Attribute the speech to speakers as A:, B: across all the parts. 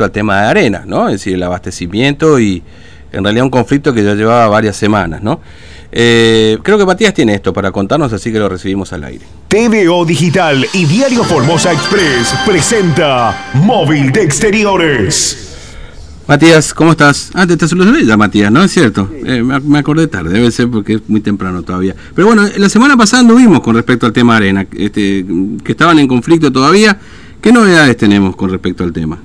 A: al tema de arena, ¿no? Es decir, el abastecimiento y en realidad un conflicto que ya llevaba varias semanas, ¿no? Eh, creo que Matías tiene esto para contarnos, así que lo recibimos al aire.
B: TVO Digital y Diario Formosa Express presenta Móvil de Exteriores.
A: Matías, ¿cómo estás? Ah, te, te saludé ya, Matías, ¿no? Es cierto. Eh, me, acordé tarde, debe ser porque es muy temprano todavía. Pero bueno, la semana pasada anduvimos con respecto al tema arena, este, que estaban en conflicto todavía. ¿Qué novedades tenemos con respecto al tema?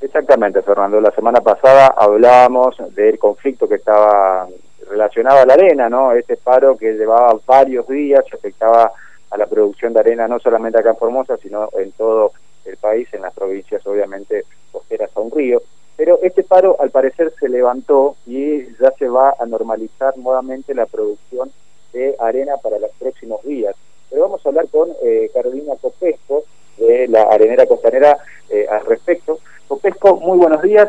C: Exactamente, Fernando. La semana pasada hablábamos del conflicto que estaba relacionado a la arena, ¿no? Este paro que llevaba varios días, afectaba a la producción de arena no solamente acá en Formosa, sino en todo el país, en las provincias obviamente costeras a un río. Pero este paro al parecer se levantó y ya se va a normalizar nuevamente la producción de arena para los próximos días. Pero vamos a hablar con eh, Carolina Copesco, de la arenera costanera, eh, al respecto. Muy buenos días.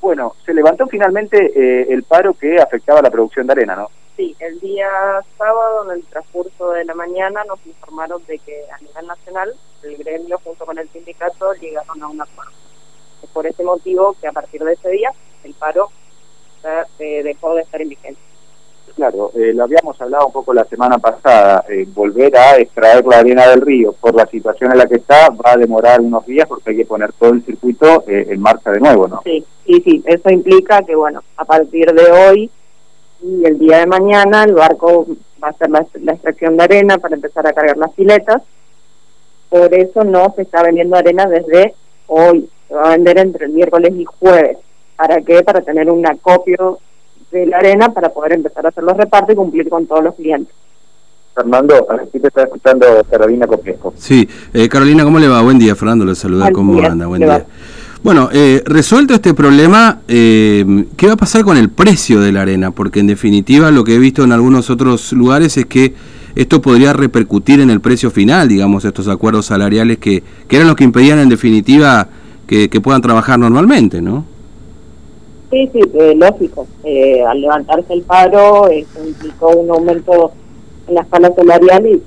C: Bueno, se levantó finalmente eh, el paro que afectaba la producción de arena, ¿no?
D: Sí, el día sábado, en el transcurso de la mañana, nos informaron de que a nivel nacional el gremio junto con el sindicato llegaron a un acuerdo. Es por ese motivo que a partir de ese día el paro eh, dejó de estar en vigencia.
C: Claro, eh, lo habíamos hablado un poco la semana pasada, eh, volver a extraer la arena del río por la situación en la que está va a demorar unos días porque hay que poner todo el circuito eh, en marcha de nuevo, ¿no?
D: Sí, sí, sí, eso implica que, bueno, a partir de hoy y el día de mañana el barco va a hacer la, la extracción de arena para empezar a cargar las filetas. Por eso no se está vendiendo arena desde hoy, se va a vender entre el miércoles y jueves. ¿Para qué? Para tener un acopio de la arena para poder empezar a hacer los repartos y cumplir con todos los clientes.
C: Fernando, aquí te está escuchando Carolina Copesco.
A: Sí, eh, Carolina, ¿cómo le va? Buen día, Fernando, le saluda, ¿cómo
D: día,
A: anda? Buen día. Bueno, eh, resuelto este problema, eh, ¿qué va a pasar con el precio de la arena? Porque en definitiva lo que he visto en algunos otros lugares es que esto podría repercutir en el precio final, digamos, estos acuerdos salariales que, que eran los que impedían en definitiva que, que puedan trabajar normalmente, ¿no?
D: Sí, sí, eh, lógico. Eh, al levantarse el paro, eso implicó un aumento en la escala salarial y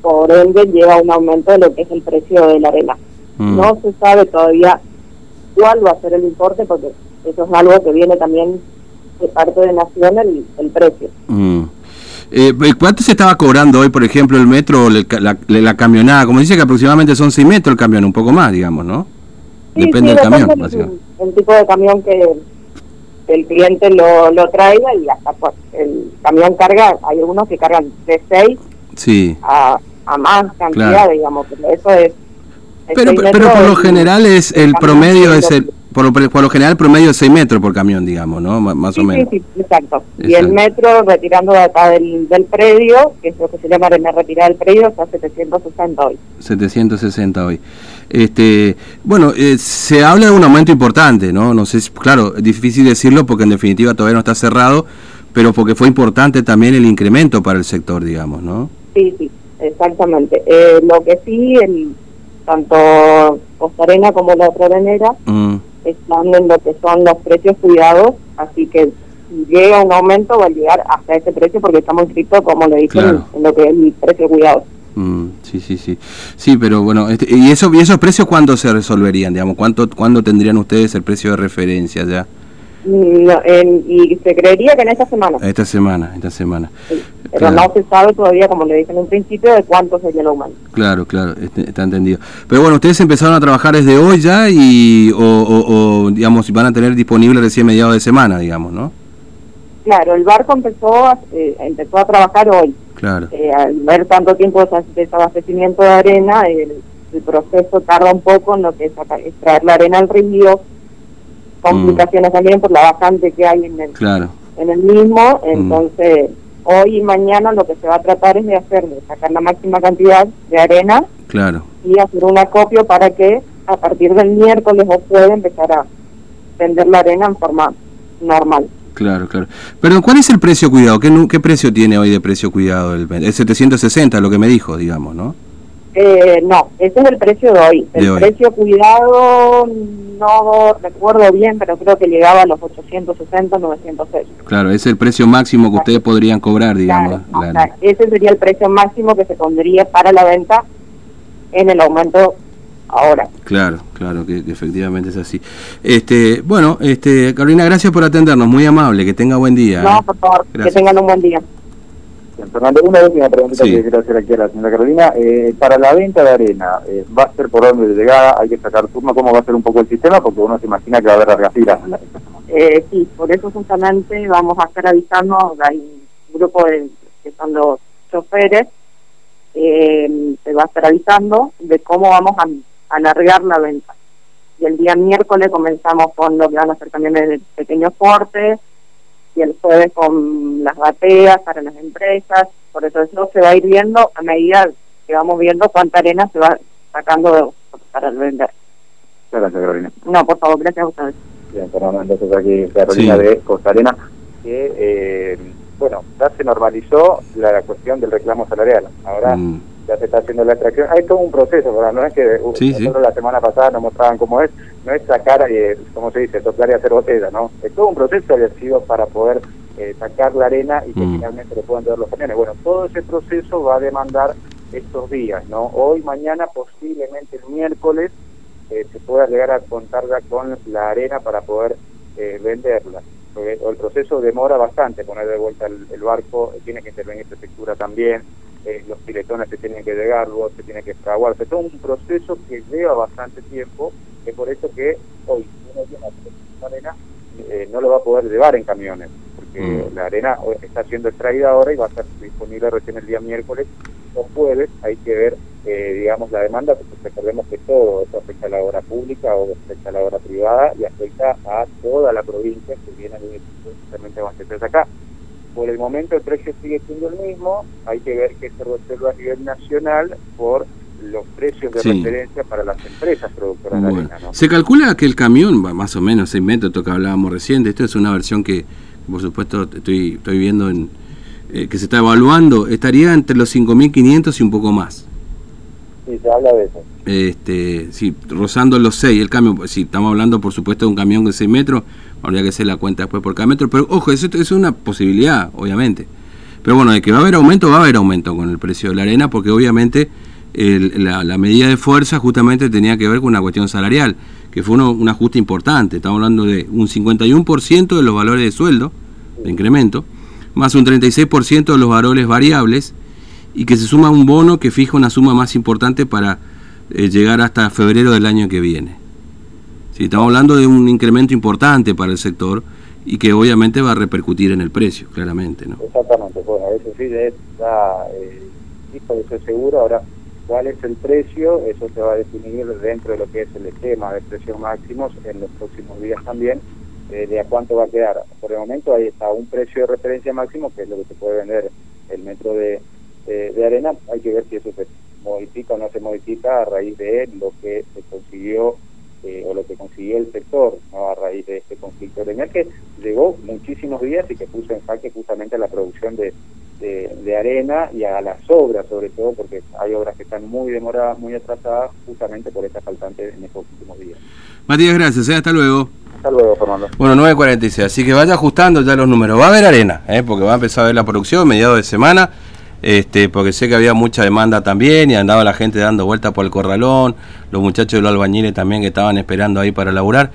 D: por ende lleva un aumento de lo que es el precio de la arena.
A: Mm.
D: No se sabe todavía cuál va a ser el importe porque eso es algo que viene también de parte de Nación el, el precio.
A: Mm. Eh, ¿Cuánto se estaba cobrando hoy, por ejemplo, el metro o la, la, la camionada? Como dice que aproximadamente son 6 metros el camión, un poco más, digamos, ¿no?
D: Sí,
A: Depende
D: sí,
A: del camión.
D: depende el, el tipo de camión que el cliente lo, lo traiga y hasta el camión carga, hay algunos que cargan de 6
A: Sí.
D: a, a más cantidad,
A: Claro.
D: digamos, pero eso es... es
A: Pero, pero por lo general es el promedio es el por, lo- por lo general el promedio es 6 metros por camión, digamos, ¿no? M- más
D: Sí,
A: o menos.
D: sí, sí, exacto. Y el metro retirando de acá del, del predio, que es lo que se llama arena retirada del predio, está a 760 hoy.
A: 760 hoy. Este, bueno, eh, se habla de un aumento importante, ¿no? No sé, claro, es difícil decirlo porque en definitiva todavía no está cerrado, pero porque fue importante también el incremento para el sector, digamos, ¿no?
D: Sí, sí, exactamente. Eh, lo que sí, el, tanto Costa Arena como la otra arenera
A: Mm,
D: están en lo que son los precios cuidados, así que si llega un aumento va a llegar hasta ese precio porque estamos inscritos, como le dije,
A: Claro.
D: en, en lo que es el precio cuidado.
A: mm, sí, sí, sí. Sí, pero bueno, este, ¿y, eso, ¿y esos precios cuándo se resolverían, digamos? ¿Cuánto, ¿Cuándo tendrían ustedes el precio de referencia ya?
D: Mm, no, en- y se creería que en esta semana,
A: Esta semana, esta semana.
D: sí, pero
A: claro.
D: no se sabe todavía, como le dije en un principio, de cuánto sería el aumento.
A: Claro, claro, este, está entendido. Pero bueno, ustedes empezaron a trabajar desde hoy ya y, o, o- o, digamos, van a tener disponible recién mediados de semana, digamos, ¿no?
D: Claro, el barco empezó a, eh, empezó a trabajar hoy.
A: Claro.
D: Eh, al ver tanto tiempo de des- desabastecimiento de arena, el, el proceso tarda un poco en lo que es sacar- extraer la arena al río, complicaciones también por la bajante que hay en el,
A: Claro.
D: en el mismo, entonces hoy y mañana lo que se va a tratar es de hacer, de sacar la máxima cantidad de arena
A: Claro.
D: y hacer un acopio para que a partir del miércoles o jueves empezar a vender la arena en forma normal.
A: Claro, claro. Perdón, ¿cuál es el precio cuidado? ¿Qué, qué precio tiene hoy de precio cuidado? El, es 760, lo que me dijo, digamos, ¿no?
D: Eh, no, ese es el precio de hoy.
A: De
D: El
A: hoy.
D: precio cuidado no recuerdo bien, pero creo que llegaba a los 860, 900 pesos.
A: Claro, es el precio máximo que ustedes podrían cobrar, digamos.
D: Claro, ese sería el precio máximo que se pondría para la venta en el aumento ahora.
A: Claro, claro, que, efectivamente es así. Este, bueno, este, Carolina, gracias por atendernos, muy amable, que tenga buen día.
D: No, ¿eh? por favor, que tengan un buen día.
C: Fernando, una última pregunta que quiero hacer aquí a la señora Carolina. Eh, para la venta de arena, eh, ¿va a ser por orden de llegada? ¿Hay que sacar turno? ¿Cómo va a ser un poco el sistema? Porque uno se imagina que va a haber largas filas.
D: Eh, sí, por eso justamente vamos a estar avisando, hay un grupo de, que son los choferes, eh, se va a estar avisando de cómo vamos a, alargar la venta. Y el día miércoles comenzamos con lo que van a ser camiones de pequeños portes, y el jueves con las bateas para las empresas, por eso eso se va a ir viendo a medida que vamos viendo cuánta arena se va sacando para vender.
C: Gracias, Carolina.
D: No, por favor, gracias a ustedes.
C: Bien, Fernando, entonces aquí Carolina de Costa Arena, que, eh, bueno, ya se normalizó la, cuestión del reclamo salarial. Ahora mm. Ya se está haciendo la extracción. Hay todo un proceso, ¿verdad? No es que uh, nosotros la semana pasada nos mostraban cómo es, no es sacar, eh, como se dice, tocar y hacer botella, ¿no? Es todo un proceso había sido para poder eh, sacar la arena y que mm. finalmente le puedan dar los camiones. Bueno, todo ese proceso va a demandar estos días, ¿no? Hoy, mañana, posiblemente el miércoles, eh, se pueda llegar a contar ya con la arena para poder eh, venderla. Porque el proceso demora bastante, poner de vuelta el, barco, eh, tiene que intervenir prefectura también, los piletones se tienen que llegar, luego se tiene que extraguar, es todo un proceso que lleva bastante tiempo, es por eso que hoy uno tiene la arena, no lo va a poder llevar en camiones, porque mm. la arena está siendo extraída ahora y va a estar disponible recién el día miércoles o jueves, hay que ver eh, digamos, la demanda, porque recordemos que todo eso afecta a la obra pública o afecta a la obra privada y afecta a toda la provincia que viene a abastecerse acá. Por el momento el precio sigue siendo el mismo, hay que ver qué se resuelve a nivel nacional por los precios de referencia para las empresas productoras de arena.
A: Se calcula que el camión, más o menos, se inventa esto que hablábamos recién, esto es una versión que, por supuesto, estoy, estoy viendo en, eh, que se está evaluando, estaría entre los 5.500 y un poco más.
C: Sí, se habla de eso.
A: Este, sí, rozando los 6, el cambio, si estamos hablando por supuesto de un camión de 6 metros, habría que hacer la cuenta después por cada metro, pero ojo, eso, es una posibilidad, obviamente. Pero bueno, de que va a haber aumento, va a haber aumento con el precio de la arena, porque obviamente la, medida de fuerza justamente tenía que ver con una cuestión salarial, que fue un ajuste importante, estamos hablando de un 51% de los valores de sueldo, de incremento, más un 36% de los valores variables, y que se suma un bono que fija una suma más importante para eh, llegar hasta febrero del año que viene. Sí, estamos hablando de un incremento importante para el sector y que obviamente va a repercutir en el precio, claramente. ¿no?
C: Exactamente, bueno, eso sí está eh, eso seguro. Ahora, ¿cuál es el precio? Eso se va a definir dentro de lo que es el esquema de precios máximos en los próximos días también, eh, de a cuánto va a quedar. Por el momento ahí está un precio de referencia máximo, que es lo que se puede vender el metro de eh, de arena, hay que ver si eso se modifica o no se modifica a raíz de lo que se consiguió eh, lo que consiguió el sector a raíz de este conflicto gremial que llegó muchísimos días y que puso en jaque justamente a la producción de, de, arena y a las obras sobre todo porque hay obras que están muy demoradas, muy atrasadas justamente por esta faltante en estos últimos días.
A: Matías, gracias, ¿eh? hasta luego.
C: Hasta luego, Fernando.
A: Bueno, 9.46, así que vaya ajustando ya los números. Va a haber arena, ¿eh? porque va a empezar a ver la producción mediados de semana este, porque sé que había mucha demanda también y andaba la gente dando vueltas por el corralón, los muchachos de los albañiles también que estaban esperando ahí para laburar.